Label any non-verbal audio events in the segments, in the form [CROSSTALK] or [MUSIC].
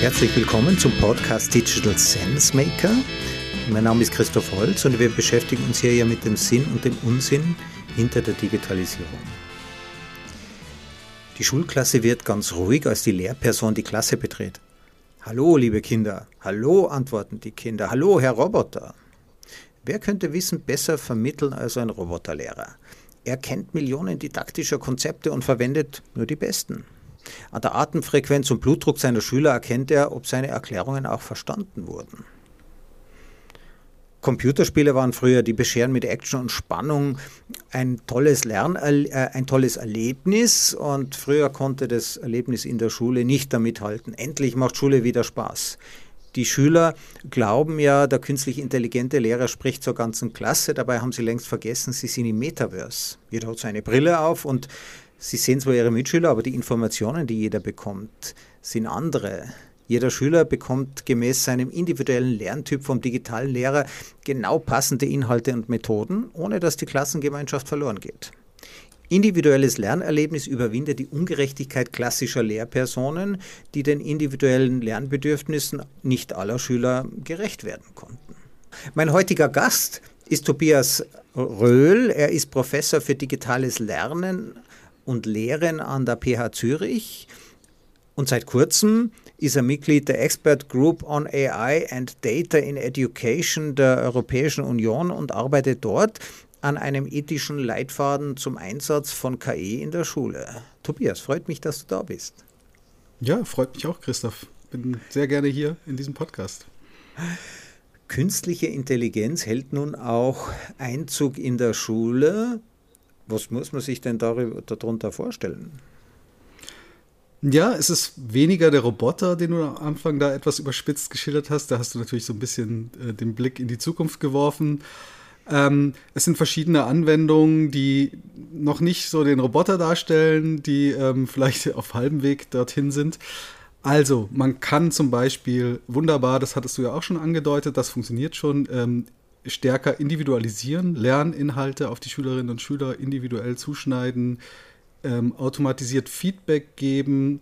Herzlich willkommen zum Podcast Digital Sense Maker. Mein Name ist Christoph Holz und wir beschäftigen uns hier ja mit dem Sinn und dem Unsinn hinter der Digitalisierung. Die Schulklasse wird ganz ruhig, als die Lehrperson die Klasse betritt. Hallo, liebe Kinder. Hallo, antworten die Kinder. Hallo, Herr Roboter. Wer könnte Wissen besser vermitteln als ein Roboterlehrer? Er kennt Millionen didaktischer Konzepte und verwendet nur die besten. An der Atemfrequenz und Blutdruck seiner Schüler erkennt er, ob seine Erklärungen auch verstanden wurden. Computerspiele waren früher, die bescheren mit Action und Spannung ein tolles Lern, äh, ein tolles Erlebnis und früher konnte das Erlebnis in der Schule nicht damit halten. Endlich macht Schule wieder Spaß. Die Schüler glauben ja, der künstlich intelligente Lehrer spricht zur ganzen Klasse, dabei haben sie längst vergessen, sie sind im Metaverse. Jeder hat seine Brille auf und sie sehen zwar ihre Mitschüler, aber die Informationen, die jeder bekommt, sind andere. Jeder Schüler bekommt gemäß seinem individuellen Lerntyp vom digitalen Lehrer genau passende Inhalte und Methoden, ohne dass die Klassengemeinschaft verloren geht. Individuelles Lernerlebnis überwindet die Ungerechtigkeit klassischer Lehrpersonen, die den individuellen Lernbedürfnissen nicht aller Schüler gerecht werden konnten. Mein heutiger Gast ist Tobias Röhl. Er ist Professor für digitales Lernen und Lehren an der PH Zürich und seit kurzem ist er Mitglied der Expert Group on AI and Data in Education der Europäischen Union und arbeitet dort an einem ethischen Leitfaden zum Einsatz von KI in der Schule. Tobias, freut mich, dass du da bist. Ja, freut mich auch, Christoph. Bin sehr gerne hier in diesem Podcast. Künstliche Intelligenz hält nun auch Einzug in der Schule. Was muss man sich denn darunter vorstellen? Ja, es ist weniger der Roboter, den du am Anfang da etwas überspitzt geschildert hast. Da hast du natürlich so ein bisschen äh, den Blick in die Zukunft geworfen. Ähm, es sind verschiedene Anwendungen, die noch nicht so den Roboter darstellen, die ähm, vielleicht [LAUGHS] auf halbem Weg dorthin sind. Also, man kann zum Beispiel wunderbar, das hattest du ja auch schon angedeutet, das funktioniert schon, ähm, stärker individualisieren, Lerninhalte auf die Schülerinnen und Schüler individuell zuschneiden, ähm, automatisiert Feedback geben,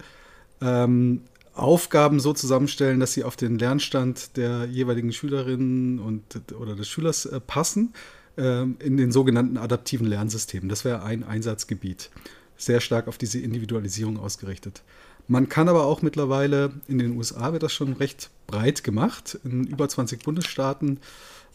ähm, Aufgaben so zusammenstellen, dass sie auf den Lernstand der jeweiligen Schülerinnen und, oder des Schülers äh, passen, äh, in den sogenannten adaptiven Lernsystemen. Das wäre ein Einsatzgebiet. Sehr stark auf diese Individualisierung ausgerichtet. Man kann aber auch mittlerweile, in den USA wird das schon recht breit gemacht, in über 20 Bundesstaaten,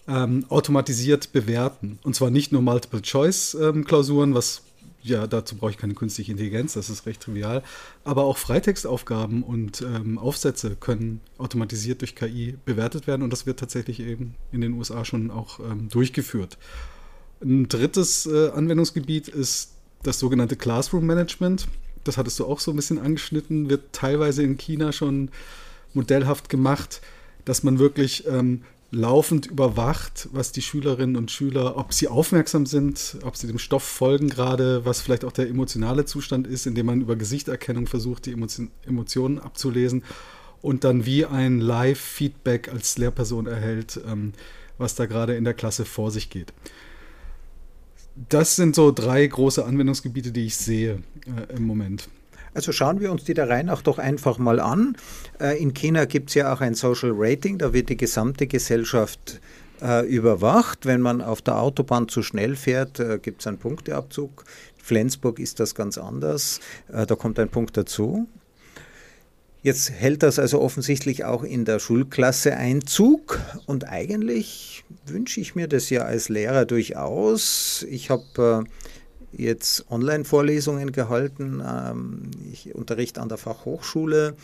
ähm, automatisiert bewerten. Und zwar nicht nur Multiple-Choice-Klausuren, was ja, dazu brauche ich keine künstliche Intelligenz, das ist recht trivial. Aber auch Freitextaufgaben und ähm, Aufsätze können automatisiert durch KI bewertet werden und das wird tatsächlich eben in den USA schon auch ähm, durchgeführt. Ein drittes äh, Anwendungsgebiet ist das sogenannte Classroom Management. Das hattest du auch so ein bisschen angeschnitten, wird teilweise in China schon modellhaft gemacht, dass man wirklich ähm, laufend überwacht, was die Schülerinnen und Schüler, ob sie aufmerksam sind, ob sie dem Stoff folgen gerade, was vielleicht auch der emotionale Zustand ist, indem man über Gesichterkennung versucht, die Emotionen abzulesen und dann wie ein Live-Feedback als Lehrperson erhält, ähm, was da gerade in der Klasse vor sich geht. Das sind so drei große Anwendungsgebiete, die ich sehe äh, im Moment. Also schauen wir uns die der Reihe nach doch einfach mal an. Äh, in China gibt es ja auch ein Social Rating, da wird die gesamte Gesellschaft äh, überwacht. Wenn man auf der Autobahn zu schnell fährt, äh, gibt es einen Punkteabzug. Flensburg ist das ganz anders, da kommt ein Punkt dazu. Jetzt hält das also offensichtlich auch in der Schulklasse Einzug und eigentlich wünsche ich mir das ja als Lehrer durchaus. Ich habe jetzt Online-Vorlesungen gehalten. Ähm, ich unterrichte an der Fachhochschule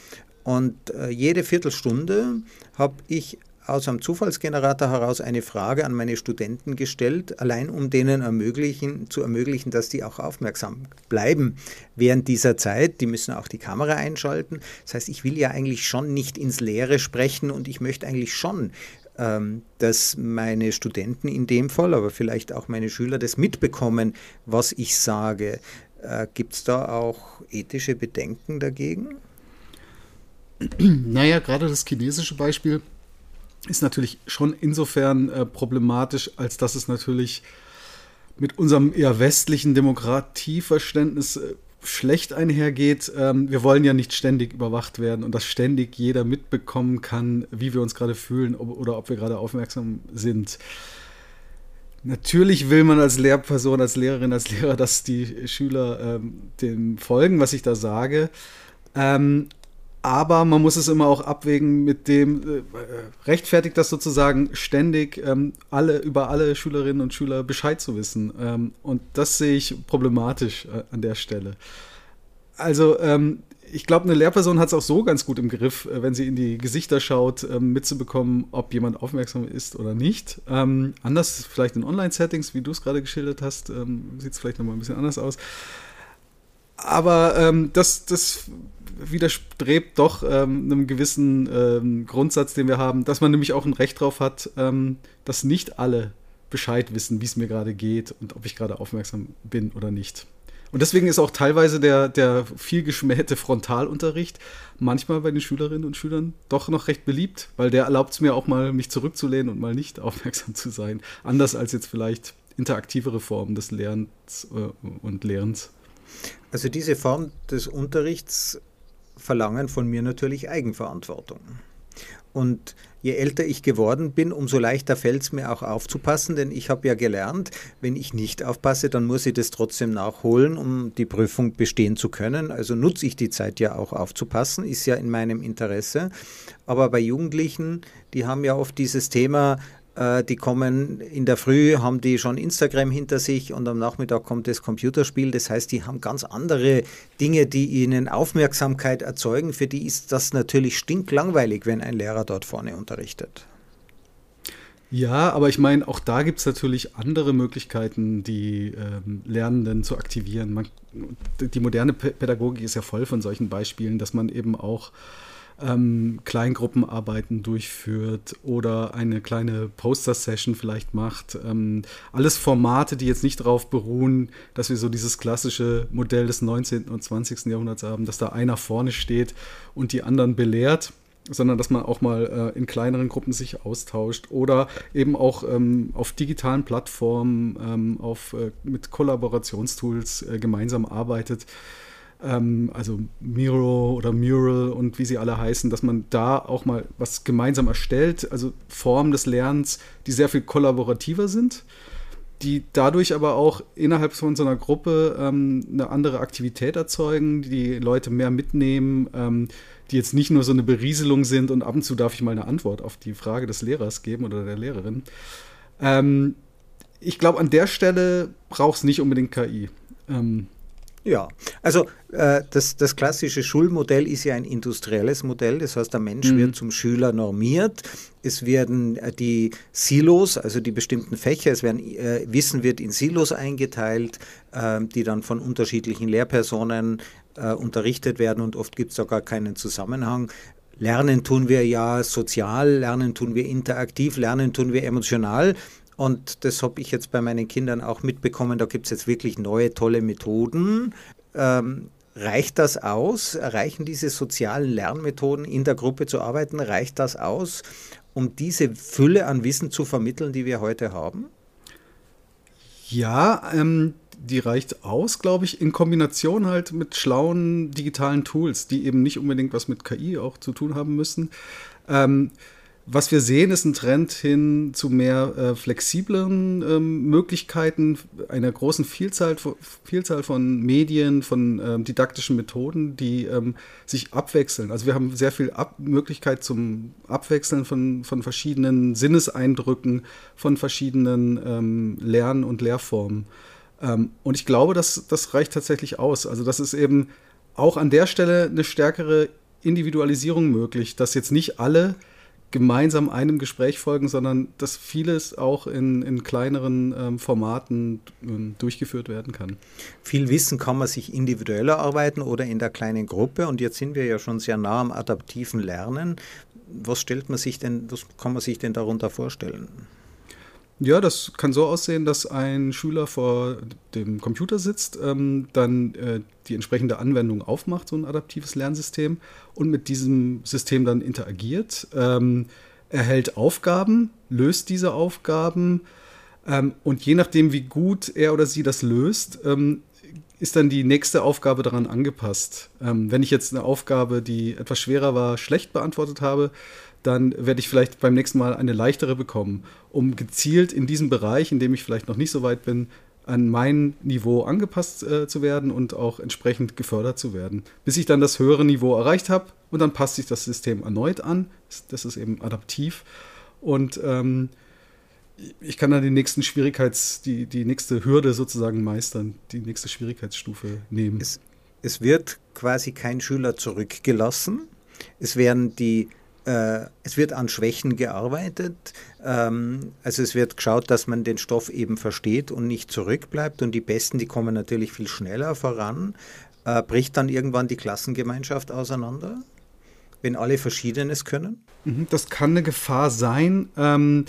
und äh, jede Viertelstunde habe ich aus einem Zufallsgenerator heraus eine Frage an meine Studenten gestellt, allein um denen ermöglichen, zu ermöglichen, dass die auch aufmerksam bleiben während dieser Zeit. Die müssen auch die Kamera einschalten. Das heißt, ich will ja eigentlich schon nicht ins Leere sprechen und ich möchte eigentlich schon dass meine Studenten in dem Fall, aber vielleicht auch meine Schüler das mitbekommen, was ich sage. Äh, Gibt es da auch ethische Bedenken dagegen? [CLEARS THROAT] Naja, gerade das chinesische Beispiel ist natürlich schon insofern äh, problematisch, als dass es natürlich mit unserem eher westlichen Demokratieverständnis äh, schlecht einhergeht. Ähm, wir wollen ja nicht ständig überwacht werden und dass ständig jeder mitbekommen kann, wie wir uns gerade fühlen ob, oder ob wir gerade aufmerksam sind. Natürlich will man als Lehrperson, als Lehrerin, als Lehrer, dass die Schüler ähm, dem folgen, was ich da sage. Ähm, aber man muss es immer auch abwägen mit dem, äh, rechtfertigt das sozusagen ständig, ähm, alle, über alle Schülerinnen und Schüler Bescheid zu wissen. Ähm, und das sehe ich problematisch äh, an der Stelle. Also, ähm, ich glaube, eine Lehrperson hat es auch so ganz gut im Griff, äh, wenn sie in die Gesichter schaut, ähm, mitzubekommen, ob jemand aufmerksam ist oder nicht. Ähm, anders vielleicht in Online-Settings, wie du es gerade geschildert hast, ähm, sieht es vielleicht nochmal ein bisschen anders aus. Aber ähm, das, das widerstrebt doch ähm, einem gewissen ähm, Grundsatz, den wir haben, dass man nämlich auch ein Recht drauf hat, ähm, dass nicht alle Bescheid wissen, wie es mir gerade geht und ob ich gerade aufmerksam bin oder nicht. Und deswegen ist auch teilweise der, der viel geschmähte Frontalunterricht manchmal bei den Schülerinnen und Schülern doch noch recht beliebt, weil der erlaubt es mir auch mal, mich zurückzulehnen und mal nicht [LAUGHS] aufmerksam zu sein. Anders als jetzt vielleicht interaktivere Formen des Lernens äh, und Lehrens. Also diese Form des Unterrichts verlangen von mir natürlich Eigenverantwortung. Und je älter ich geworden bin, umso leichter fällt es mir auch aufzupassen, denn ich habe ja gelernt, wenn ich nicht aufpasse, dann muss ich das trotzdem nachholen, um die Prüfung bestehen zu können. Also nutze ich die Zeit ja auch aufzupassen, ist ja in meinem Interesse. Aber bei Jugendlichen, die haben ja oft dieses Thema, die kommen in der Früh, haben die schon Instagram hinter sich und am Nachmittag kommt das Computerspiel. Das heißt, die haben ganz andere Dinge, die ihnen Aufmerksamkeit erzeugen. Für die ist das natürlich stinklangweilig, wenn ein Lehrer dort vorne unterrichtet. Ja, aber ich meine, auch da gibt es natürlich andere Möglichkeiten, die ähm, Lernenden zu aktivieren. Man, die moderne Pädagogik ist ja voll von solchen Beispielen, dass man eben auch ähm, Kleingruppenarbeiten durchführt oder eine kleine Poster-Session vielleicht macht. Ähm, alles Formate, die jetzt nicht darauf beruhen, dass wir so dieses klassische Modell des 19. und 20. Jahrhunderts haben, dass da einer vorne steht und die anderen belehrt sondern dass man auch mal äh, in kleineren Gruppen sich austauscht oder eben auch ähm, auf digitalen Plattformen ähm, auf, äh, mit Kollaborationstools äh, gemeinsam arbeitet ähm, also Miro oder Mural und wie sie alle heißen, dass man da auch mal was gemeinsam erstellt, also Formen des Lernens, die sehr viel kollaborativer sind, die dadurch aber auch innerhalb von so einer Gruppe ähm, eine andere Aktivität erzeugen, die Leute mehr mitnehmen, ähm, die jetzt nicht nur so eine Berieselung sind und ab und zu darf ich mal eine Antwort auf die Frage des Lehrers geben oder der Lehrerin. Ähm, ich glaube, an der Stelle braucht es nicht unbedingt KI. Ähm, ja, also äh, das, das klassische Schulmodell ist ja ein industrielles Modell. Das heißt, der Mensch mhm. wird zum Schüler normiert. Es werden äh, die Silos, also die bestimmten Fächer, es werden äh, Wissen wird in Silos eingeteilt, äh, die dann von unterschiedlichen Lehrpersonen äh, unterrichtet werden und oft gibt es da gar keinen Zusammenhang. Lernen tun wir ja sozial, lernen tun wir interaktiv, lernen tun wir emotional. Und das habe ich jetzt bei meinen Kindern auch mitbekommen. Da gibt es jetzt wirklich neue, tolle Methoden. Ähm, reicht das aus? Reichen diese sozialen Lernmethoden in der Gruppe zu arbeiten? Reicht das aus, um diese Fülle an Wissen zu vermitteln, die wir heute haben? Ja, ähm, die reicht aus, glaube ich, in Kombination halt mit schlauen digitalen Tools, die eben nicht unbedingt was mit KI auch zu tun haben müssen. Ähm, was wir sehen, ist ein Trend hin zu mehr äh, flexiblen ähm, Möglichkeiten, einer großen Vielzahl, Vielzahl von Medien, von ähm, didaktischen Methoden, die ähm, sich abwechseln. Also wir haben sehr viel Ab Möglichkeit zum Abwechseln von, von verschiedenen Sinneseindrücken, von verschiedenen ähm, Lern- und Lehrformen. Ähm, und ich glaube, dass das reicht tatsächlich aus. Also das ist eben auch an der Stelle eine stärkere Individualisierung möglich, dass jetzt nicht alle gemeinsam einem Gespräch folgen, sondern dass vieles auch in, in kleineren ähm, Formaten ähm, durchgeführt werden kann. Viel Wissen kann man sich individuell erarbeiten oder in der kleinen Gruppe. Und jetzt sind wir ja schon sehr nah am adaptiven Lernen. Was stellt man sich denn, was kann man sich denn darunter vorstellen? Ja, das kann so aussehen, dass ein Schüler vor dem Computer sitzt, ähm, dann äh, die entsprechende Anwendung aufmacht, so ein adaptives Lernsystem, und mit diesem System dann interagiert, ähm, erhält Aufgaben, löst diese Aufgaben ähm, und je nachdem, wie gut er oder sie das löst, ähm, ist dann die nächste Aufgabe daran angepasst. Ähm, wenn ich jetzt eine Aufgabe, die etwas schwerer war, schlecht beantwortet habe, dann werde ich vielleicht beim nächsten Mal eine leichtere bekommen, um gezielt in diesem Bereich, in dem ich vielleicht noch nicht so weit bin, an mein Niveau angepasst äh, zu werden und auch entsprechend gefördert zu werden, bis ich dann das höhere Niveau erreicht habe und dann passt sich das System erneut an. Das ist eben adaptiv und ähm, ich kann dann die nächsten Schwierigkeits, die, die nächste Hürde sozusagen meistern, die nächste Schwierigkeitsstufe nehmen. Es, es wird quasi kein Schüler zurückgelassen. Es werden die es wird an Schwächen gearbeitet. Ähm, also es wird geschaut, dass man den Stoff eben versteht und nicht zurückbleibt. Und die Besten, die kommen natürlich viel schneller voran. Äh, bricht dann irgendwann die Klassengemeinschaft auseinander, wenn alle Verschiedenes können? Mhm, das kann eine Gefahr sein. Ähm,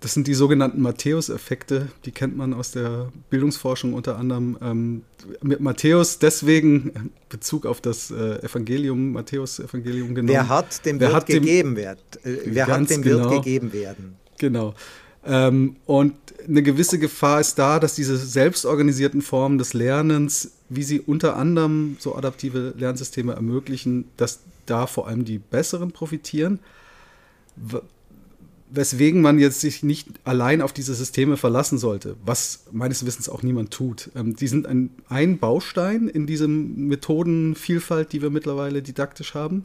das sind die sogenannten Matthäus-Effekte, die kennt man aus der Bildungsforschung unter anderem. Ähm, mit Matthäus deswegen Bezug auf das äh, Evangelium, Matthäus-Evangelium genommen. Wer hat, dem wer wird gegeben werden. Äh, wer hat, dem genau, wird gegeben werden. Genau. Ähm, und eine gewisse Gefahr ist da, dass diese selbstorganisierten Formen des Lernens, wie sie unter anderem so adaptive Lernsysteme ermöglichen, dass da vor allem die Besseren profitieren weswegen man jetzt sich nicht allein auf diese Systeme verlassen sollte, was meines Wissens auch niemand tut. Ähm, die sind ein, ein Baustein in diesem Methodenvielfalt, die wir mittlerweile didaktisch haben.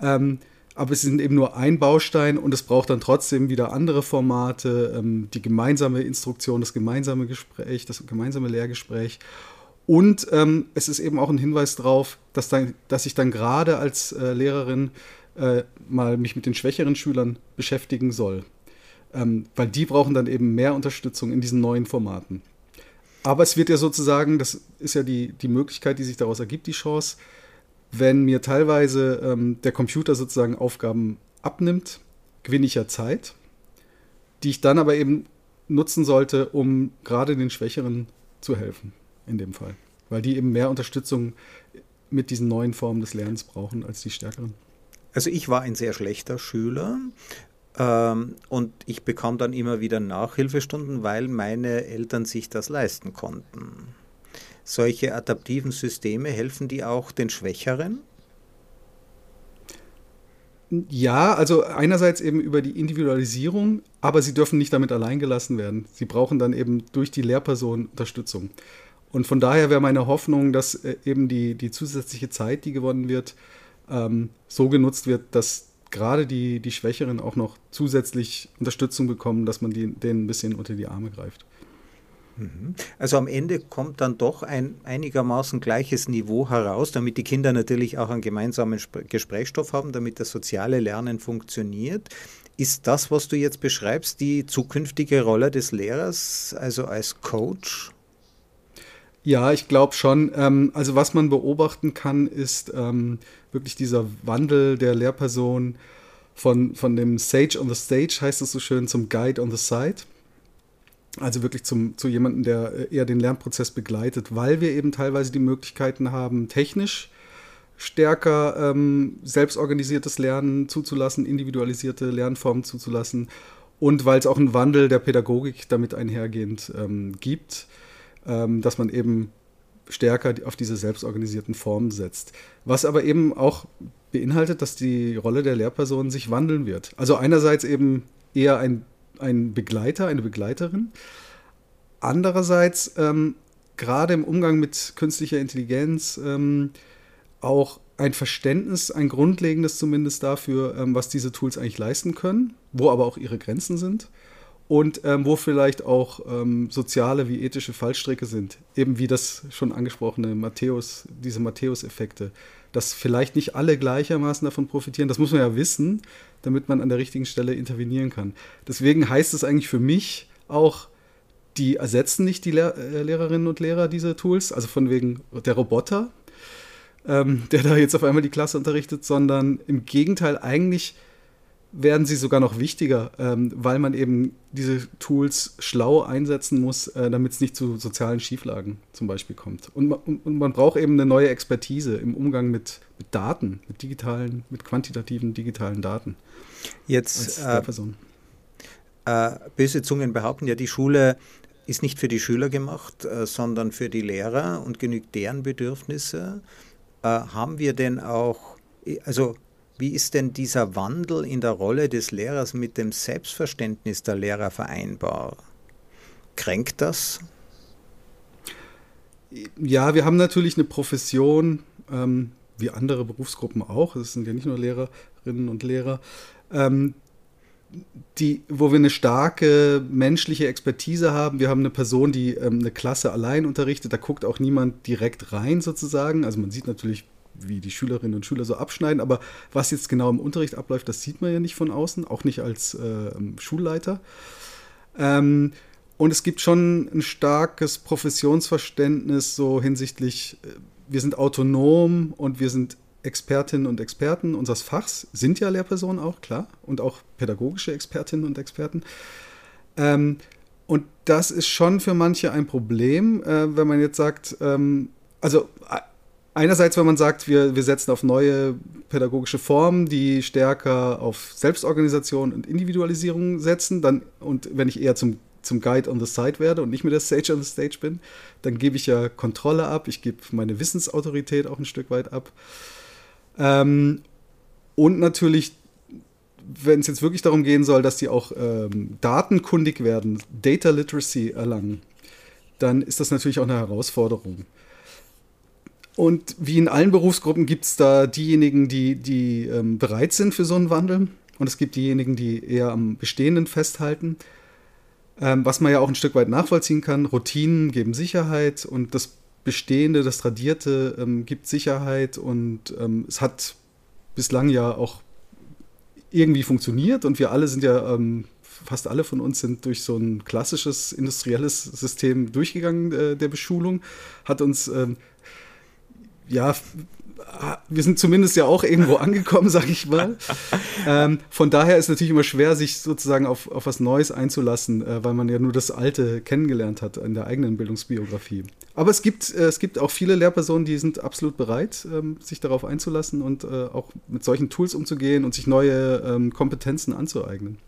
Ähm, aber sie sind eben nur ein Baustein und es braucht dann trotzdem wieder andere Formate, ähm, die gemeinsame Instruktion, das gemeinsame Gespräch, das gemeinsame Lehrgespräch. Und ähm, es ist eben auch ein Hinweis darauf, dass, dann, dass ich dann gerade als äh, Lehrerin äh, mal mich mit den schwächeren Schülern beschäftigen soll. Ähm, weil die brauchen dann eben mehr Unterstützung in diesen neuen Formaten. Aber es wird ja sozusagen, das ist ja die, die Möglichkeit, die sich daraus ergibt, die Chance, wenn mir teilweise ähm, der Computer sozusagen Aufgaben abnimmt, gewinne ich ja Zeit, die ich dann aber eben nutzen sollte, um gerade den Schwächeren zu helfen, in dem Fall. Weil die eben mehr Unterstützung mit diesen neuen Formen des Lernens brauchen als die stärkeren. Also ich war ein sehr schlechter Schüler ähm, und ich bekam dann immer wieder Nachhilfestunden, weil meine Eltern sich das leisten konnten. Solche adaptiven Systeme helfen die auch den Schwächeren? Ja, also einerseits eben über die Individualisierung, aber sie dürfen nicht damit allein gelassen werden. Sie brauchen dann eben durch die Lehrperson Unterstützung. Und von daher wäre meine Hoffnung, dass äh, eben die, die zusätzliche Zeit, die gewonnen wird, ähm, so genutzt wird, dass gerade die, die Schwächeren auch noch zusätzlich Unterstützung bekommen, dass man die, denen ein bisschen unter die Arme greift. Mhm. Also am Ende kommt dann doch ein einigermaßen gleiches Niveau heraus, damit die Kinder natürlich auch einen gemeinsamen Gesprächsstoff haben, damit das soziale Lernen funktioniert. Ist das, was du jetzt beschreibst, die zukünftige Rolle des Lehrers, also als Coach? Ja, ich glaube schon. Ähm, also was man beobachten kann, ist ähm, wirklich dieser Wandel der Lehrperson von, von dem Sage on the Stage, heißt es so schön, zum Guide on the Side. Also wirklich zum, zu jemandem, der äh, eher den Lernprozess begleitet, weil wir eben teilweise die Möglichkeiten haben, technisch stärker ähm, selbstorganisiertes Lernen zuzulassen, individualisierte Lernformen zuzulassen und weil es auch einen Wandel der Pädagogik damit einhergehend ähm, gibt dass man eben stärker auf diese selbstorganisierten Formen setzt. Was aber eben auch beinhaltet, dass die Rolle der Lehrperson sich wandeln wird. Also einerseits eben eher ein, ein Begleiter, eine Begleiterin. Andererseits ähm, gerade im Umgang mit künstlicher Intelligenz ähm, auch ein Verständnis, ein grundlegendes zumindest dafür, ähm, was diese Tools eigentlich leisten können, wo aber auch ihre Grenzen sind und ähm, wo vielleicht auch ähm, soziale wie ethische Fallstricke sind. Eben wie das schon angesprochene Matthäus, diese Matthäus-Effekte. Dass vielleicht nicht alle gleichermaßen davon profitieren, das muss man ja wissen, damit man an der richtigen Stelle intervenieren kann. Deswegen heißt es eigentlich für mich auch, die ersetzen nicht die Lehr äh, Lehrerinnen und Lehrer diese Tools, also von wegen der Roboter, ähm, der da jetzt auf einmal die Klasse unterrichtet, sondern im Gegenteil eigentlich werden sie sogar noch wichtiger, ähm, weil man eben diese Tools schlau einsetzen muss, äh, damit es nicht zu sozialen Schieflagen zum Beispiel kommt. Und, und, und, man braucht eben eine neue Expertise im Umgang mit, mit Daten, mit digitalen, mit quantitativen digitalen Daten. Jetzt äh, äh, böse Zungen behaupten ja, die Schule ist nicht für die Schüler gemacht, äh, sondern für die Lehrer und genügt deren Bedürfnisse. Äh, haben wir denn auch, also wie ist denn dieser Wandel in der Rolle des Lehrers mit dem Selbstverständnis der Lehrer vereinbar? Kränkt das? Ja, wir haben natürlich eine Profession, ähm, wie andere Berufsgruppen auch, es sind ja nicht nur Lehrerinnen und Lehrer, ähm, die, wo wir eine starke menschliche Expertise haben. Wir haben eine Person, die ähm, eine Klasse allein unterrichtet, da guckt auch niemand direkt rein sozusagen. Also man sieht natürlich, wie die Schülerinnen und Schüler so abschneiden, aber was jetzt genau im Unterricht abläuft, das sieht man ja nicht von außen, auch nicht als äh, Schulleiter. Ähm, und es gibt schon ein starkes Professionsverständnis so hinsichtlich, äh, wir sind autonom und wir sind Expertinnen und Experten unseres Fachs, sind ja Lehrpersonen auch, klar, und auch pädagogische Expertinnen und Experten. Ähm, und das ist schon für manche ein Problem, äh, wenn man jetzt sagt, ähm, also einerseits, wenn man sagt, wir, wir setzen auf neue pädagogische Formen, die stärker auf Selbstorganisation und Individualisierung setzen, dann, und wenn ich eher zum zum Guide on the Side werde und nicht mehr der Sage on the Stage bin, dann gebe ich ja Kontrolle ab, ich gebe meine Wissensautorität auch ein Stück weit ab. Ähm, und natürlich, wenn es jetzt wirklich darum gehen soll, dass die auch ähm, datenkundig werden, Data Literacy erlangen, dann ist das natürlich auch eine Herausforderung. Und wie in allen Berufsgruppen gibt es da diejenigen, die, die ähm, bereit sind für so einen Wandel. Und es gibt diejenigen, die eher am Bestehenden festhalten. Ähm, was man ja auch ein Stück weit nachvollziehen kann. Routinen geben Sicherheit und das Bestehende, das Tradierte ähm, gibt Sicherheit und ähm, es hat bislang ja auch irgendwie funktioniert und wir alle sind ja, ähm, fast alle von uns sind durch so ein klassisches industrielles System durchgegangen äh, der Beschulung, hat uns ähm, ja wir sind zumindest ja auch irgendwo [LAUGHS] angekommen, sag ich mal. ähm, von daher ist es natürlich immer schwer, sich sozusagen auf, auf was Neues einzulassen, äh, weil man ja nur das Alte kennengelernt hat in der eigenen Bildungsbiografie. Aber es gibt, äh, es gibt auch viele Lehrpersonen, die sind absolut bereit, ähm, sich darauf einzulassen und äh, auch mit solchen Tools umzugehen und sich neue ähm, Kompetenzen anzueignen.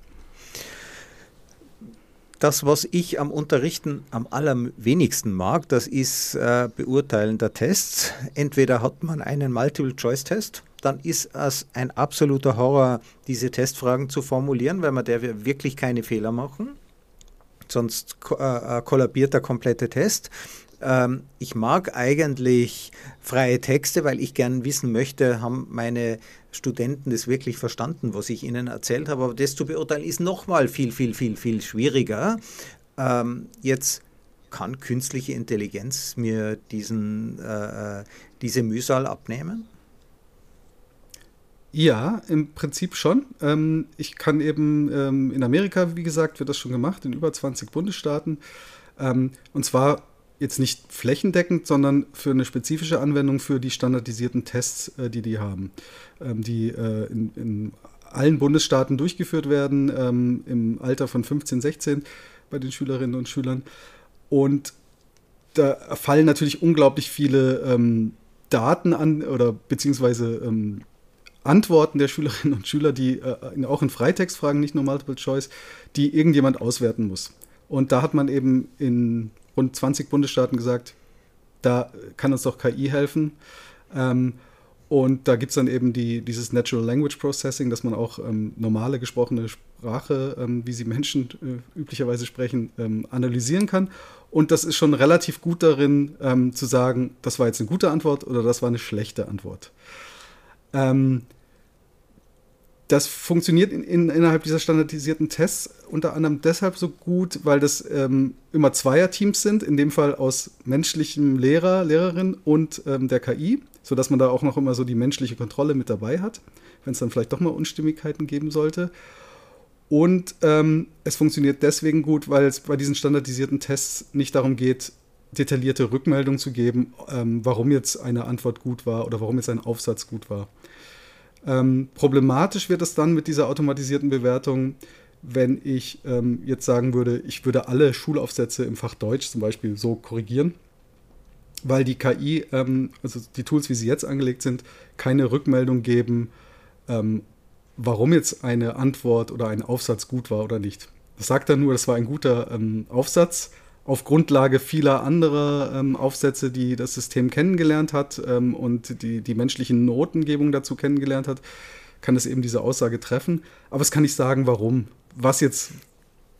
Das, was ich am Unterrichten am allerwenigsten mag, das ist äh, Beurteilen der Tests. Entweder hat man einen Multiple-Choice-Test, dann ist es ein absoluter Horror, diese Testfragen zu formulieren, weil man der wirklich keine Fehler machen. Sonst äh, äh kollabiert der komplette Test. Ähm, ich mag eigentlich freie Texte, weil ich gern wissen möchte, haben meine Studenten das wirklich verstanden, was ich ihnen erzählt habe. Aber das zu beurteilen ist nochmal viel, viel, viel, viel schwieriger. Ähm, jetzt kann künstliche Intelligenz mir diesen, äh, äh diese Mühsal abnehmen? Ja, im Prinzip schon. Ähm, ich kann eben ähm, in Amerika, wie gesagt, wird das schon gemacht, in über 20 Bundesstaaten. Ähm, und zwar jetzt nicht flächendeckend, sondern für eine spezifische Anwendung für die standardisierten Tests, äh, die die haben, ähm, die äh, in, in, allen Bundesstaaten durchgeführt werden, ähm, im Alter von 15, 16 bei den Schülerinnen und Schülern. Und da fallen natürlich unglaublich viele ähm, Daten an oder beziehungsweise ähm, Antworten der Schülerinnen und Schüler, die äh, auch in Freitextfragen, nicht nur Multiple Choice, die irgendjemand auswerten muss. Und da hat man eben in rund 20 Bundesstaaten gesagt, da kann uns doch KI helfen. Ähm, und da gibt es dann eben die, dieses Natural Language Processing, dass man auch ähm, normale gesprochene Sprache, ähm, wie sie Menschen äh, üblicherweise sprechen, ähm, analysieren kann. Und das ist schon relativ gut darin, ähm, zu sagen, das war jetzt eine gute Antwort oder das war eine schlechte Antwort. Das funktioniert in, in, innerhalb dieser standardisierten Tests unter anderem deshalb so gut, weil das ähm, immer Zweierteams sind, in dem Fall aus menschlichem Lehrer, Lehrerin und ähm, der KI, sodass man da auch noch immer so die menschliche Kontrolle mit dabei hat, wenn es dann vielleicht doch mal Unstimmigkeiten geben sollte. Und ähm, es funktioniert deswegen gut, weil es bei diesen standardisierten Tests nicht darum geht, detaillierte Rückmeldungen zu geben, ähm, warum jetzt eine Antwort gut war oder warum jetzt ein Aufsatz gut war. Ähm, problematisch wird es dann mit dieser automatisierten Bewertung, wenn ich ähm, jetzt sagen würde, ich würde alle Schulaufsätze im Fach Deutsch zum Beispiel so korrigieren, weil die KI, ähm, also die Tools, wie sie jetzt angelegt sind, keine Rückmeldung geben, ähm, warum jetzt eine Antwort oder ein Aufsatz gut war oder nicht. Das sagt dann nur, das war ein guter ähm, Aufsatz, auf Grundlage vieler anderer ähm, Aufsätze, die das System kennengelernt hat ähm, und die, die menschlichen Notengebung dazu kennengelernt hat, kann es eben diese Aussage treffen. Aber es kann nicht sagen, warum. Was jetzt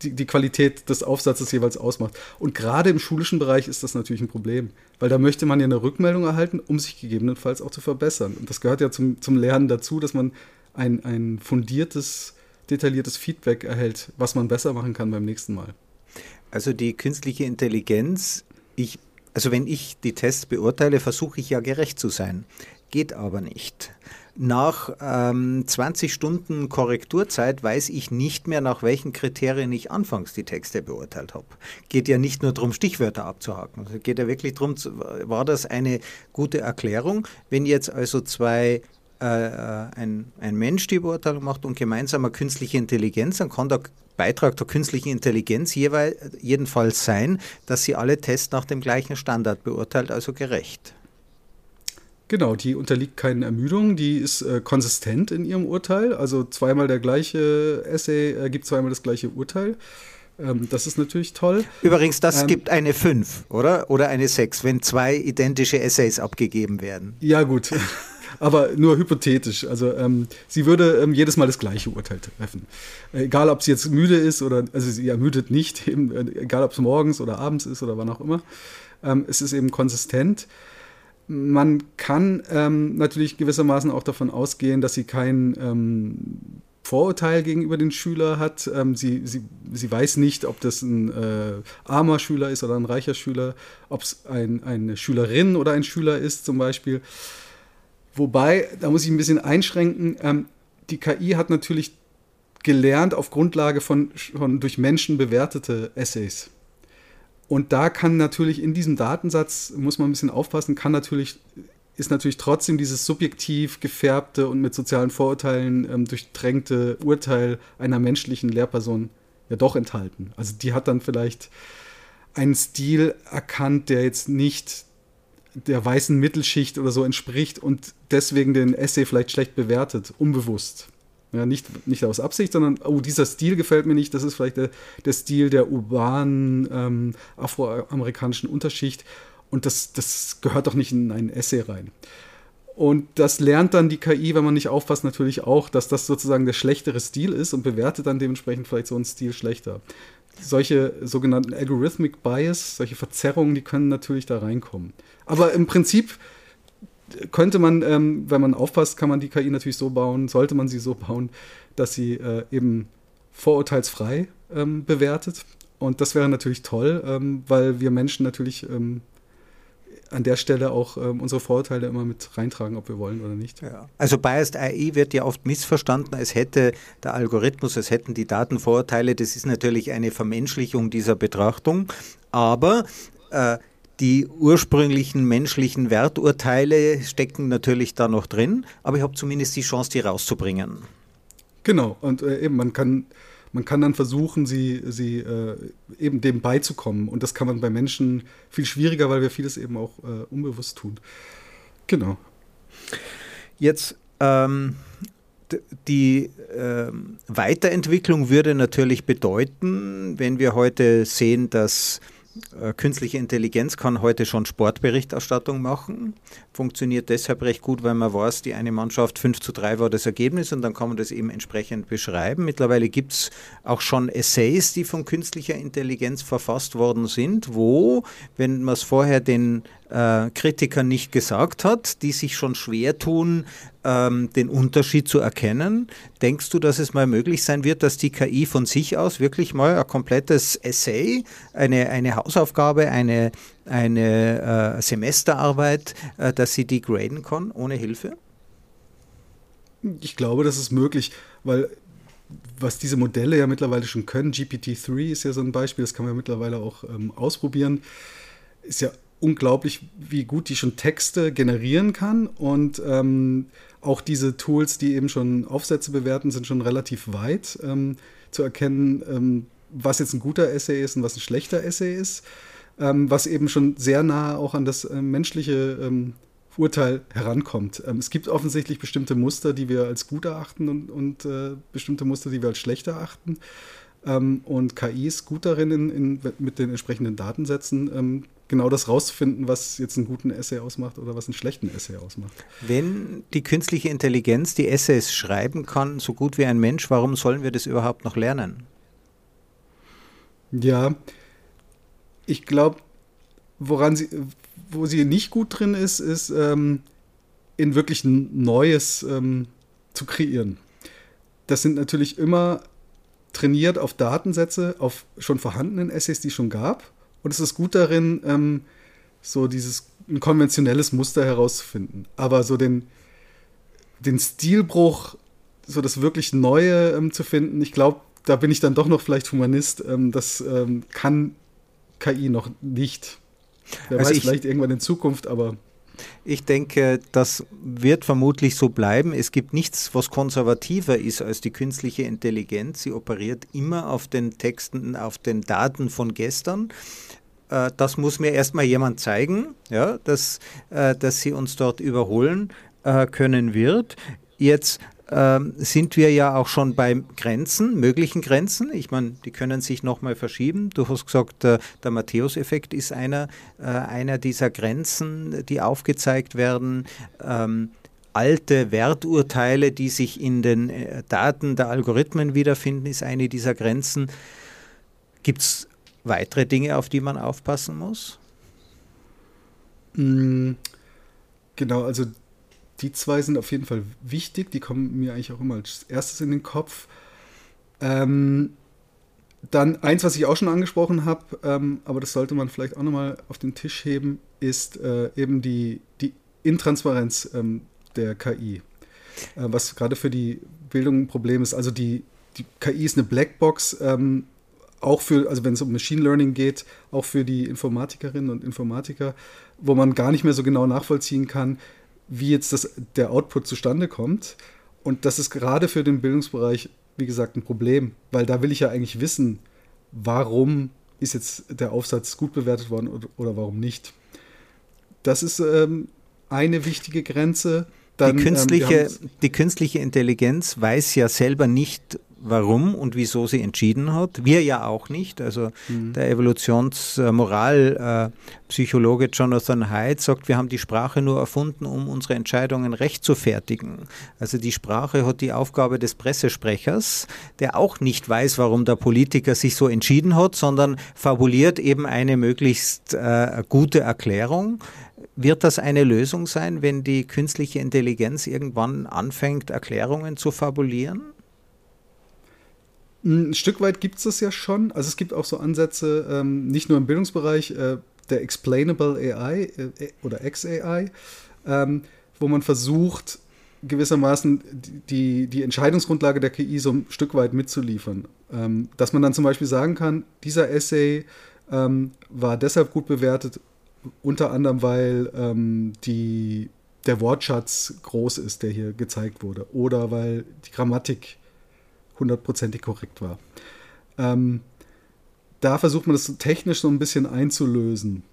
die, die Qualität des Aufsatzes jeweils ausmacht. Und gerade im schulischen Bereich ist das natürlich ein Problem, weil da möchte man ja eine Rückmeldung erhalten, um sich gegebenenfalls auch zu verbessern. Und das gehört ja zum, zum Lernen dazu, dass man ein, ein fundiertes, detailliertes Feedback erhält, was man besser machen kann beim nächsten Mal. Also die künstliche Intelligenz, ich, also wenn ich die Tests beurteile, versuche ich ja gerecht zu sein. Geht aber nicht. Nach ähm, 20 Stunden Korrekturzeit weiß ich nicht mehr, nach welchen Kriterien ich anfangs die Texte beurteilt habe. Geht ja nicht nur darum, Stichwörter abzuhaken. Es geht ja wirklich darum, war das eine gute Erklärung? Wenn jetzt also zwei äh, äh, ein, ein Mensch die Beurteilung macht und gemeinsam eine künstliche Intelligenz, dann kann der Beitrag der künstlichen Intelligenz jedenfalls sein, dass sie alle Tests nach dem gleichen Standard beurteilt, also gerecht. Genau, die unterliegt keinen Ermüdungen, die ist äh, konsistent in ihrem Urteil. Also zweimal der gleiche Essay äh, gibt zweimal das gleiche Urteil. Ähm, das ist natürlich toll. Übrigens, das ähm, gibt eine 5, oder? Oder eine 6, wenn zwei identische Essays abgegeben werden. Ja, gut. Aber nur hypothetisch. Also ähm, sie würde ähm, jedes Mal das gleiche Urteil treffen. Egal, ob sie jetzt müde ist oder, also sie ermüdet nicht, [LAUGHS] eben, äh, egal ob es morgens oder abends ist oder wann auch immer. Ähm, es ist eben konsistent. Man kann ähm, natürlich gewissermaßen auch davon ausgehen, dass sie kein ähm, Vorurteil gegenüber den Schüler hat. Ähm, sie, sie, sie weiß nicht, ob das ein äh, armer Schüler ist oder ein reicher Schüler, ob es ein, eine Schülerin oder ein Schüler ist zum Beispiel. Wobei, da muss ich ein bisschen einschränken, ähm, die KI hat natürlich gelernt auf Grundlage von, von durch Menschen bewertete Essays. Und da kann natürlich in diesem Datensatz, muss man ein bisschen aufpassen, kann natürlich, ist natürlich trotzdem dieses subjektiv gefärbte und mit sozialen Vorurteilen ähm, durchdrängte Urteil einer menschlichen Lehrperson ja doch enthalten. Also die hat dann vielleicht einen Stil erkannt, der jetzt nicht der weißen Mittelschicht oder so entspricht und deswegen den Essay vielleicht schlecht bewertet, unbewusst. Ja, nicht, nicht aus Absicht, sondern, oh, dieser Stil gefällt mir nicht, das ist vielleicht der, der Stil der urbanen ähm, afroamerikanischen Unterschicht und das, das gehört doch nicht in ein Essay rein. Und das lernt dann die KI, wenn man nicht aufpasst, natürlich auch, dass das sozusagen der schlechtere Stil ist und bewertet dann dementsprechend vielleicht so einen Stil schlechter. Solche sogenannten Algorithmic Bias, solche Verzerrungen, die können natürlich da reinkommen. Aber im Prinzip könnte man, ähm, wenn man aufpasst, kann man die KI natürlich so bauen, sollte man sie so bauen, dass sie äh, eben vorurteilsfrei ähm, bewertet. Und das wäre natürlich toll, ähm, weil wir Menschen natürlich ähm, an der Stelle auch ähm, unsere Vorurteile immer mit reintragen, ob wir wollen oder nicht. Ja. Also Biased AI wird ja oft missverstanden, es hätte der Algorithmus, es hätten die Datenvorurteile. Das ist natürlich eine Vermenschlichung dieser Betrachtung. Aber äh, die ursprünglichen menschlichen Werturteile stecken natürlich da noch drin, aber ich habe zumindest die Chance, die rauszubringen. Genau, und äh, eben, man kann, man kann dann versuchen, sie, sie äh, eben dem beizukommen. Und das kann man bei Menschen viel schwieriger, weil wir vieles eben auch äh, unbewusst tun. Genau. Jetzt ähm, die äh, Weiterentwicklung würde natürlich bedeuten, wenn wir heute sehen, dass äh, künstliche Intelligenz kann heute schon Sportberichterstattung machen. Funktioniert deshalb recht gut, weil man weiß, die eine Mannschaft 5 zu 3 war das Ergebnis und dann kann man das eben entsprechend beschreiben. Mittlerweile gibt es auch schon Essays, die von künstlicher Intelligenz verfasst worden sind, wo, wenn man es vorher den äh, Kritikern nicht gesagt hat, die sich schon schwer tun, ähm, den Unterschied zu erkennen. Denkst du, dass es mal möglich sein wird, dass die KI von sich aus wirklich mal ein komplettes Essay, eine, eine Hausaufgabe, eine, eine äh, Semesterarbeit, äh, dass sie die graden kann ohne Hilfe? Ich glaube, das ist möglich, weil was diese Modelle ja mittlerweile schon können, GPT-3 ist ja so ein Beispiel, das kann man ja mittlerweile auch ähm, ausprobieren, ist ja unglaublich, wie gut die schon Texte generieren kann. Und ähm, auch diese Tools, die eben schon Aufsätze bewerten, sind schon relativ weit ähm, zu erkennen, ähm, was jetzt ein guter Essay ist und was ein schlechter Essay ist. Ähm, was eben schon sehr nah auch an das äh, menschliche ähm, Urteil herankommt. Ähm, es gibt offensichtlich bestimmte Muster, die wir als gut erachten und, und äh, bestimmte Muster, die wir als schlecht erachten. Ähm, und KI ist gut darin, in, in, mit den entsprechenden Datensätzen ähm, genau das rauszufinden, was jetzt einen guten Essay ausmacht oder was einen schlechten Essay ausmacht. Wenn die künstliche Intelligenz die Essays schreiben kann, so gut wie ein Mensch, warum sollen wir das überhaupt noch lernen? Ja, ich glaube, woran sie, wo sie nicht gut drin ist, ist ähm, in wirklich Neues ähm, zu kreieren. Das sind natürlich immer trainiert auf Datensätze, auf schon vorhandenen Essays, die es schon gab. Und es ist gut darin, ähm, so dieses ein konventionelles Muster herauszufinden. Aber so den, den Stilbruch, so das wirklich Neue ähm, zu finden, ich glaube, da bin ich dann doch noch vielleicht Humanist. Ähm, das ähm, kann KI noch nicht. Wer also weiß, ich, vielleicht irgendwann in Zukunft, aber. Ich denke, das wird vermutlich so bleiben. Es gibt nichts, was konservativer ist als die künstliche Intelligenz. Sie operiert immer auf den Texten, auf den Daten von gestern. Äh, das muss mir erstmal jemand zeigen, ja, dass, äh, dass sie uns dort überholen äh, können wird. Jetzt ähm, sind wir ja auch schon bei Grenzen, möglichen Grenzen. Ich meine, die können sich nochmal verschieben. Du hast gesagt, äh, der Matthäus-Effekt ist einer, äh, einer dieser Grenzen, die aufgezeigt werden. Ähm, alte Werturteile, die sich in den äh, Daten der Algorithmen wiederfinden, ist eine dieser Grenzen. Gibt es weitere Dinge, auf die man aufpassen muss? Mm, genau, also die zwei sind auf jeden Fall wichtig. Die kommen mir eigentlich auch immer als erstes in den Kopf. Ähm, dann eins, was ich auch schon angesprochen habe, ähm, aber das sollte man vielleicht auch nochmal auf den Tisch heben, ist äh, eben die, die Intransparenz ähm, der KI. Äh, was gerade für die Bildung ein Problem ist. Also die, die KI ist eine Blackbox, ähm, auch für, also wenn es um Machine Learning geht, auch für die Informatikerinnen und Informatiker, wo man gar nicht mehr so genau nachvollziehen kann, wie jetzt das, der Output zustande kommt. Und das ist gerade für den Bildungsbereich, wie gesagt, ein Problem, weil da will ich ja eigentlich wissen, warum ist jetzt der Aufsatz gut bewertet worden oder, oder warum nicht. Das ist ähm, eine wichtige Grenze. Dann, die, künstliche, ähm, die künstliche Intelligenz weiß ja selber nicht, warum und wieso sie entschieden hat. Wir ja auch nicht. Also mhm. der Evolutionsmoralpsychologe Jonathan Haidt sagt, wir haben die Sprache nur erfunden, um unsere Entscheidungen recht zu fertigen. Also die Sprache hat die Aufgabe des Pressesprechers, der auch nicht weiß, warum der Politiker sich so entschieden hat, sondern fabuliert eben eine möglichst äh, gute Erklärung. Wird das eine Lösung sein, wenn die künstliche Intelligenz irgendwann anfängt, Erklärungen zu fabulieren? Ein Stück weit gibt es das ja schon. Also es gibt auch so Ansätze, ähm, nicht nur im Bildungsbereich, äh, der Explainable AI äh, oder XAI, ähm, wo man versucht, gewissermaßen die, die Entscheidungsgrundlage der KI so ein Stück weit mitzuliefern. Ähm, dass man dann zum Beispiel sagen kann, dieser Essay ähm, war deshalb gut bewertet, unter anderem, weil ähm, die, der Wortschatz groß ist, der hier gezeigt wurde, oder weil die Grammatik hundertprozentig korrekt war. Ähm, da versucht man das technisch so ein bisschen einzulösen,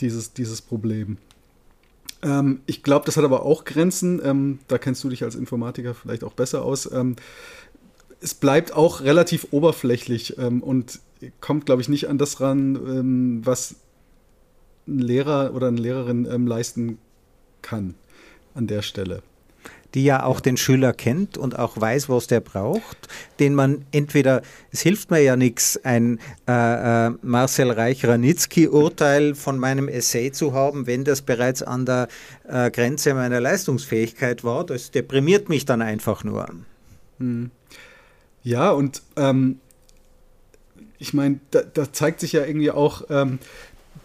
dieses, dieses Problem. Ähm, ich glaube, das hat aber auch Grenzen. Ähm, da kennst du dich als Informatiker vielleicht auch besser aus. Ähm, es bleibt auch relativ oberflächlich ähm, und kommt, glaube ich, nicht an das ran, ähm, was ein Lehrer oder eine Lehrerin leisten kann an der Stelle die ja auch den Schüler kennt und auch weiß, was der braucht, den man entweder, es hilft mir ja nichts, ein äh, äh, Marcel Reich-Ranitzky-Urteil von meinem Essay zu haben, wenn das bereits an der äh, Grenze meiner Leistungsfähigkeit war. Das deprimiert mich dann einfach nur. Hm. Ja, und ähm, ich meine, da, da, zeigt sich ja irgendwie auch, ähm,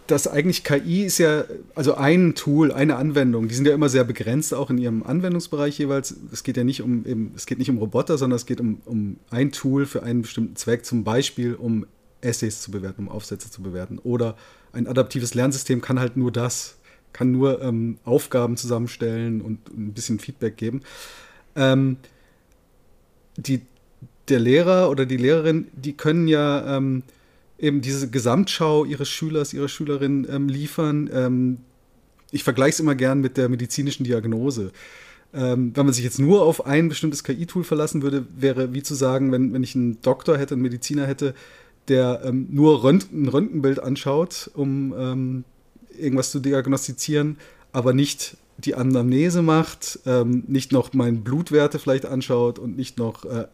dass eigentlich KI ist ja, also ein Tool, eine Anwendung, die sind ja immer sehr begrenzt, auch in ihrem Anwendungsbereich jeweils. Es geht ja nicht um, eben, es geht nicht um Roboter, sondern es geht um, um ein Tool für einen bestimmten Zweck, zum Beispiel um Essays zu bewerten, um Aufsätze zu bewerten. Oder ein adaptives Lernsystem kann halt nur das, kann nur ähm, Aufgaben zusammenstellen und ein bisschen Feedback geben. Ähm, die, der Lehrer oder die Lehrerin, die können ja ähm, eben diese Gesamtschau ihres Schülers, ihrer Schülerin ähm, liefern. Ähm, ich vergleiche es immer gern mit der medizinischen Diagnose. Ähm, wenn man sich jetzt nur auf ein bestimmtes KI-Tool verlassen würde, wäre wie zu sagen, wenn, wenn ich einen Doktor hätte, einen Mediziner hätte, der ähm, nur Rönt ein Röntgenbild anschaut, um ähm, irgendwas zu diagnostizieren, aber nicht die Anamnese macht, ähm, nicht noch meine Blutwerte vielleicht anschaut und nicht noch äh,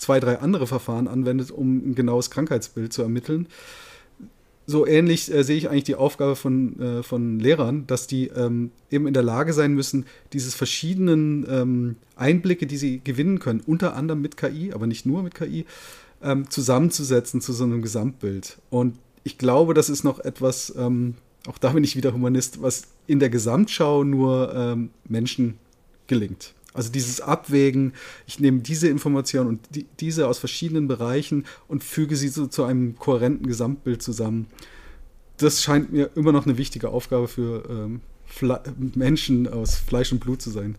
zwei, drei andere Verfahren anwendet, um ein genaues Krankheitsbild zu ermitteln. So ähnlich äh, sehe ich eigentlich die Aufgabe von, äh, von Lehrern, dass die ähm, eben in der Lage sein müssen, diese verschiedenen ähm, Einblicke, die sie gewinnen können, unter anderem mit KI, aber nicht nur mit KI, ähm, zusammenzusetzen zu so einem Gesamtbild. Und ich glaube, das ist noch etwas, ähm, auch da bin ich wieder Humanist, was in der Gesamtschau nur ähm, Menschen gelingt. Also dieses Abwägen, ich nehme diese Information und die, diese aus verschiedenen Bereichen und füge sie so zu einem kohärenten Gesamtbild zusammen. Das scheint mir immer noch eine wichtige Aufgabe für ähm, Menschen aus Fleisch und Blut zu sein.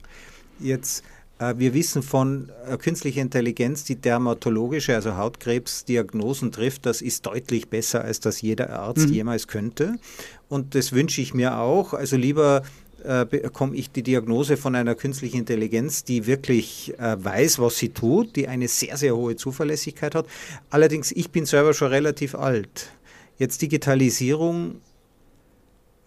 Jetzt äh, wir wissen von äh, künstlicher Intelligenz, die dermatologische, also Hautkrebsdiagnosen trifft, das ist deutlich besser, als das jeder Arzt mhm. jemals könnte. Und das wünsche ich mir auch. Also lieber äh, bekomme ich die Diagnose von einer künstlichen Intelligenz, die wirklich äh, weiß, was sie tut, die eine sehr, sehr hohe Zuverlässigkeit hat. Allerdings, ich bin selber schon relativ alt. Jetzt Digitalisierung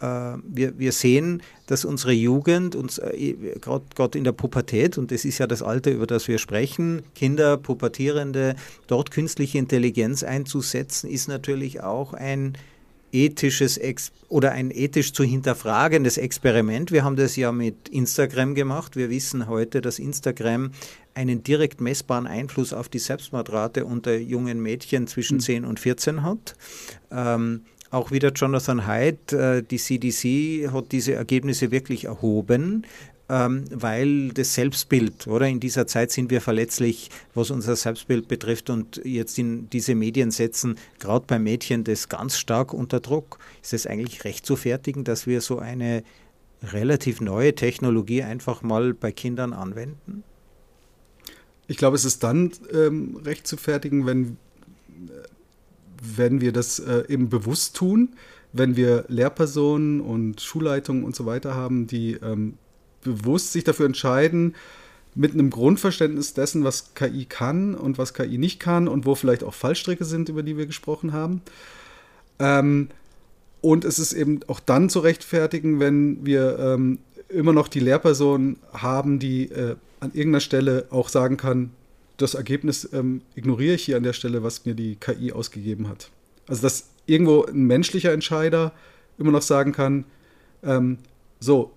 äh, wir, wir sehen, dass unsere Jugend, uns äh, gerade in der Pubertät, und das ist ja das Alter, über das wir sprechen, Kinder, Pubertierende, dort künstliche Intelligenz einzusetzen, ist natürlich auch ein ethisches Ex oder ein ethisch zu hinterfragendes Experiment. Wir haben das ja mit Instagram gemacht. Wir wissen heute, dass Instagram einen direkt messbaren Einfluss auf die Selbstmordrate unter jungen Mädchen zwischen 10 hm. und 14 hat. Ähm, auch wieder Jonathan Haidt, äh, die CDC hat diese Ergebnisse wirklich erhoben, weil das Selbstbild, oder in dieser Zeit sind wir verletzlich, was unser Selbstbild betrifft und jetzt in diese Medien setzen, gerade bei Mädchen, das ganz stark unter Druck. Ist es eigentlich recht zu fertigen, dass wir so eine relativ neue Technologie einfach mal bei Kindern anwenden? Ich glaube, es ist dann ähm, recht zu fertigen, wenn wenn wir das äh, eben bewusst tun, wenn wir Lehrpersonen und Schulleitungen und so weiter haben, die ähm, bewusst sich dafür entscheiden, mit einem Grundverständnis dessen, was KI kann und was KI nicht kann und wo vielleicht auch Fallstricke sind, über die wir gesprochen haben. Ähm, und es ist eben auch dann zu rechtfertigen, wenn wir ähm, immer noch die Lehrperson haben, die äh, an irgendeiner Stelle auch sagen kann, das Ergebnis ähm, ignoriere ich hier an der Stelle, was mir die KI ausgegeben hat. Also dass irgendwo ein menschlicher Entscheider immer noch sagen kann, ähm, so,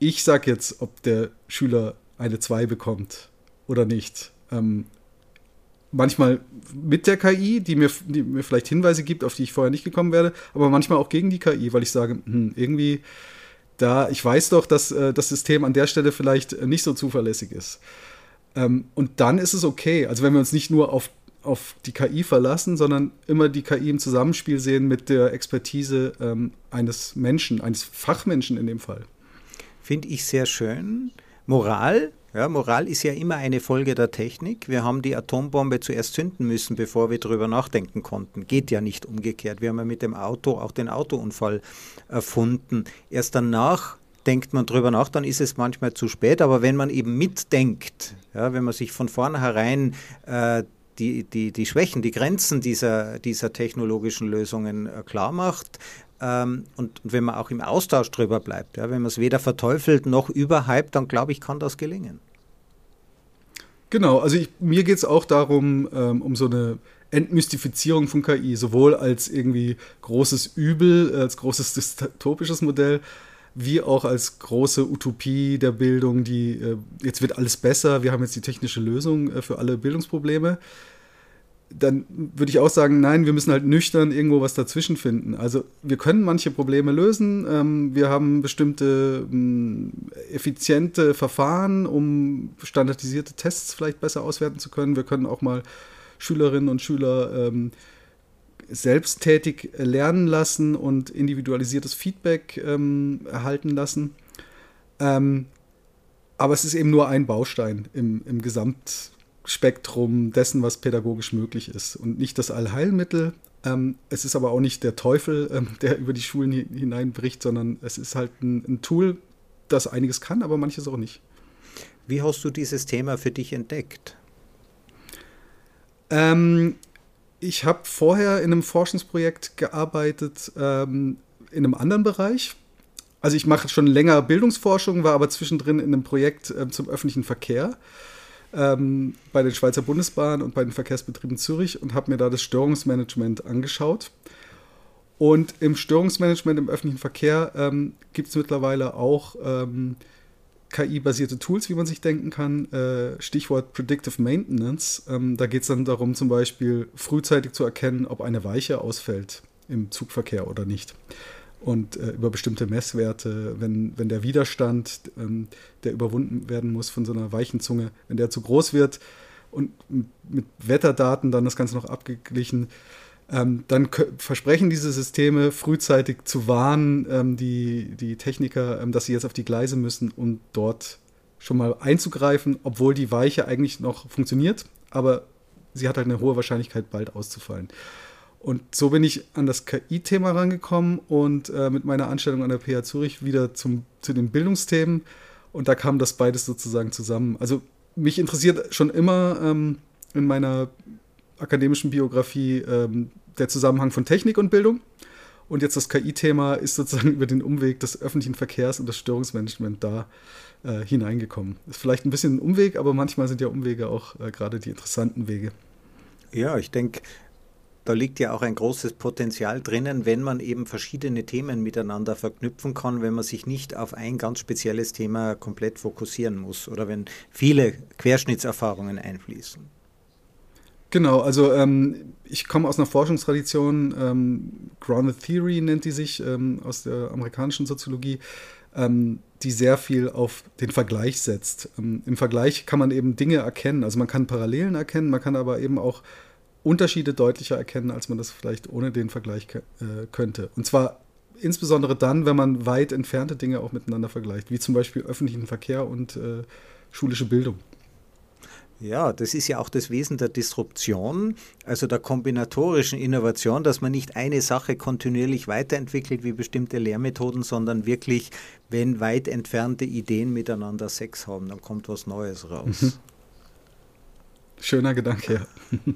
ich sage jetzt, ob der Schüler eine 2 bekommt oder nicht. Ähm, manchmal mit der KI, die mir, die mir vielleicht Hinweise gibt, auf die ich vorher nicht gekommen wäre, aber manchmal auch gegen die KI, weil ich sage, hm, irgendwie da, ich weiß doch, dass äh, das System an der Stelle vielleicht äh, nicht so zuverlässig ist. Ähm, und dann ist es okay. Also wenn wir uns nicht nur auf, auf die KI verlassen, sondern immer die KI im Zusammenspiel sehen mit der Expertise ähm, eines Menschen, eines Fachmenschen in dem Fall. Finde ich sehr schön. Moral, ja, Moral ist ja immer eine Folge der Technik. Wir haben die Atombombe zuerst zünden müssen, bevor wir darüber nachdenken konnten. Geht ja nicht umgekehrt. Wir haben ja mit dem Auto auch den Autounfall erfunden. Erst danach denkt man drüber nach, dann ist es manchmal zu spät. Aber wenn man eben mitdenkt, ja, wenn man sich von vornherein äh, die, die, die Schwächen, die Grenzen dieser, dieser technologischen Lösungen äh, klar macht, ähm, und, und, wenn man auch im Austausch drüber bleibt, ja, wenn man es weder verteufelt noch überhypt, dann glaube ich, kann das gelingen. Genau, also ich, mir geht es auch darum, ähm, um so eine Entmystifizierung von KI, sowohl als irgendwie großes Übel, als großes [LAUGHS] dystopisches Modell, wie auch als große Utopie der Bildung, die äh, jetzt wird alles besser, wir haben jetzt die technische Lösung äh, für alle Bildungsprobleme, dann würde ich auch sagen, nein, wir müssen halt nüchtern irgendwo was dazwischen finden. Also wir können manche Probleme lösen, ähm, wir haben bestimmte ähm, effiziente Verfahren, um standardisierte Tests vielleicht besser auswerten zu können. Wir können auch mal Schülerinnen und Schüler ähm, selbsttätig lernen lassen und individualisiertes Feedback ähm, erhalten lassen. Ähm, aber es ist eben nur ein Baustein im, im Gesamtspektrum dessen, was pädagogisch möglich ist und nicht das Allheilmittel. Ähm, es ist aber auch nicht der Teufel, ähm, der über die Schulen hineinbricht, sondern es ist halt ein, ein Tool, das einiges kann, aber manches auch nicht. Wie hast du dieses Thema für dich entdeckt? Ähm, ich habe vorher in einem Forschungsprojekt gearbeitet, ähm, in einem anderen Bereich. Also ich mache schon länger Bildungsforschung, war aber zwischendrin in einem Projekt äh, zum öffentlichen Verkehr ähm, bei den Schweizer Bundesbahnen und bei den Verkehrsbetrieben Zürich und habe mir da das Störungsmanagement angeschaut. Und im Störungsmanagement im öffentlichen Verkehr ähm, gibt es mittlerweile auch ähm, KI-basierte Tools, wie man sich denken kann. Äh, Stichwort Predictive Maintenance. Ähm, da geht es dann darum, zum Beispiel frühzeitig zu erkennen, ob eine Weiche ausfällt im Zugverkehr oder nicht und äh, über bestimmte Messwerte, wenn, wenn der Widerstand, ähm, der überwunden werden muss von so einer weichen Zunge, wenn der zu groß wird und mit Wetterdaten dann das Ganze noch abgeglichen, ähm, dann versprechen diese Systeme frühzeitig zu warnen, ähm, die, die Techniker, ähm, dass sie jetzt auf die Gleise müssen, um dort schon mal einzugreifen, obwohl die Weiche eigentlich noch funktioniert, aber sie hat halt eine hohe Wahrscheinlichkeit, bald auszufallen. Und so bin ich an das KI-Thema rangekommen und äh, mit meiner Anstellung an der PH Zürich wieder zum, zu den Bildungsthemen. Und da kam das beides sozusagen zusammen. Also mich interessiert schon immer ähm, in meiner akademischen Biografie ähm, der Zusammenhang von Technik und Bildung. Und jetzt das KI-Thema ist sozusagen [LAUGHS] über den Umweg des öffentlichen Verkehrs und des Störungsmanagements da äh, hineingekommen. Ist vielleicht ein bisschen ein Umweg, aber manchmal sind ja Umwege auch äh, gerade die interessanten Wege. Ja, ich denke, da liegt ja auch ein großes Potenzial drinnen, wenn man eben verschiedene Themen miteinander verknüpfen kann, wenn man sich nicht auf ein ganz spezielles Thema komplett fokussieren muss oder wenn viele Querschnittserfahrungen einfließen. Genau, also ähm, ich komme aus einer Forschungstradition, ähm, Grounded Theory nennt die sich, ähm, aus der amerikanischen Soziologie, ähm, die sehr viel auf den Vergleich setzt. Ähm, Im Vergleich kann man eben Dinge erkennen, also man kann Parallelen erkennen, man kann aber eben auch Unterschiede deutlicher erkennen, als man das vielleicht ohne den Vergleich äh, könnte. Und zwar insbesondere dann, wenn man weit entfernte Dinge auch miteinander vergleicht, wie zum Beispiel öffentlichen Verkehr und äh, schulische Bildung. Ja, das ist ja auch das Wesen der Disruption, also der kombinatorischen Innovation, dass man nicht eine Sache kontinuierlich weiterentwickelt wie bestimmte Lehrmethoden, sondern wirklich, wenn weit entfernte Ideen miteinander Sex haben, dann kommt was Neues raus. Mhm. Schöner Gedanke, ja. [LAUGHS]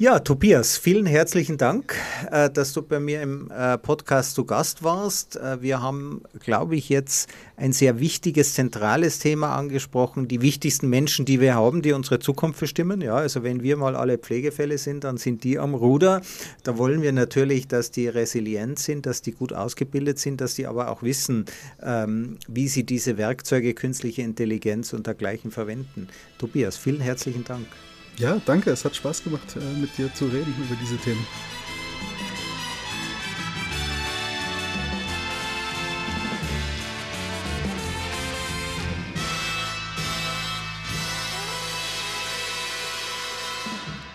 Ja, Tobias, vielen herzlichen Dank, äh, dass du bei mir im äh, Podcast zu Gast warst. Äh, wir haben, glaube ich, jetzt ein sehr wichtiges, zentrales Thema angesprochen. Die wichtigsten Menschen, die wir haben, die unsere Zukunft bestimmen. Ja, also wenn wir mal alle Pflegefälle sind, dann sind die am Ruder. Da wollen wir natürlich, dass die resilient sind, dass die gut ausgebildet sind, dass die aber auch wissen, ähm, wie sie diese Werkzeuge, künstliche Intelligenz und dergleichen verwenden. Tobias, vielen herzlichen Dank. Ja, danke. Es hat Spaß gemacht, äh, mit dir zu reden über diese Themen.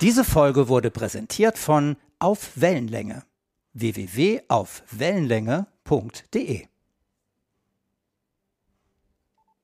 Diese Folge wurde präsentiert von Auf Wellenlänge www.aufwellenlänge.de